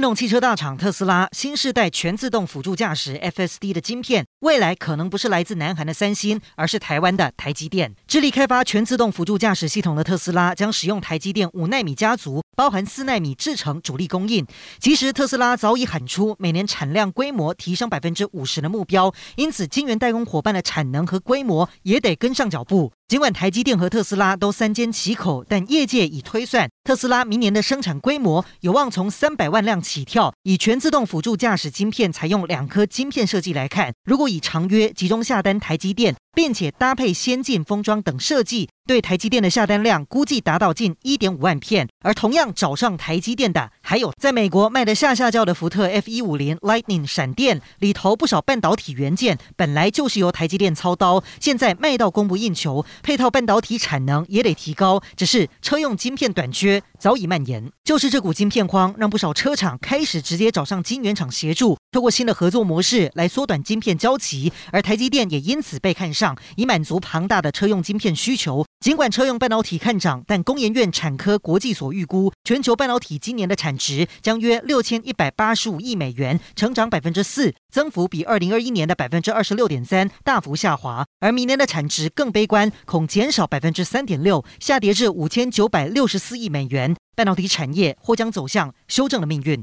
电动汽车大厂特斯拉新世代全自动辅助驾驶 FSD 的晶片，未来可能不是来自南韩的三星，而是台湾的台积电。致力开发全自动辅助驾驶系统的特斯拉，将使用台积电五纳米家族，包含四纳米制程主力供应。其实特斯拉早已喊出每年产量规模提升百分之五十的目标，因此晶圆代工伙伴的产能和规模也得跟上脚步。尽管台积电和特斯拉都三缄其口，但业界已推算，特斯拉明年的生产规模有望从三百万辆起跳。以全自动辅助驾驶晶片采用两颗晶片设计来看，如果以长约集中下单台积电，并且搭配先进封装等设计，对台积电的下单量估计达到近一点五万片。而同样找上台积电的，还有在美国卖得下下叫的福特 F 一五零 Lightning 闪电，里头不少半导体元件本来就是由台积电操刀，现在卖到供不应求，配套半导体产能也得提高。只是车用晶片短缺早已蔓延，就是这股晶片荒，让不少车厂开始直接找上晶圆厂协助，透过新的合作模式来缩短晶片交期，而台积电也因此被看。上以满足庞大的车用晶片需求。尽管车用半导体看涨，但工研院产科国际所预估，全球半导体今年的产值将约六千一百八十五亿美元，成长百分之四，增幅比二零二一年的百分之二十六点三大幅下滑。而明年的产值更悲观，恐减少百分之三点六，下跌至五千九百六十四亿美元。半导体产业或将走向修正的命运。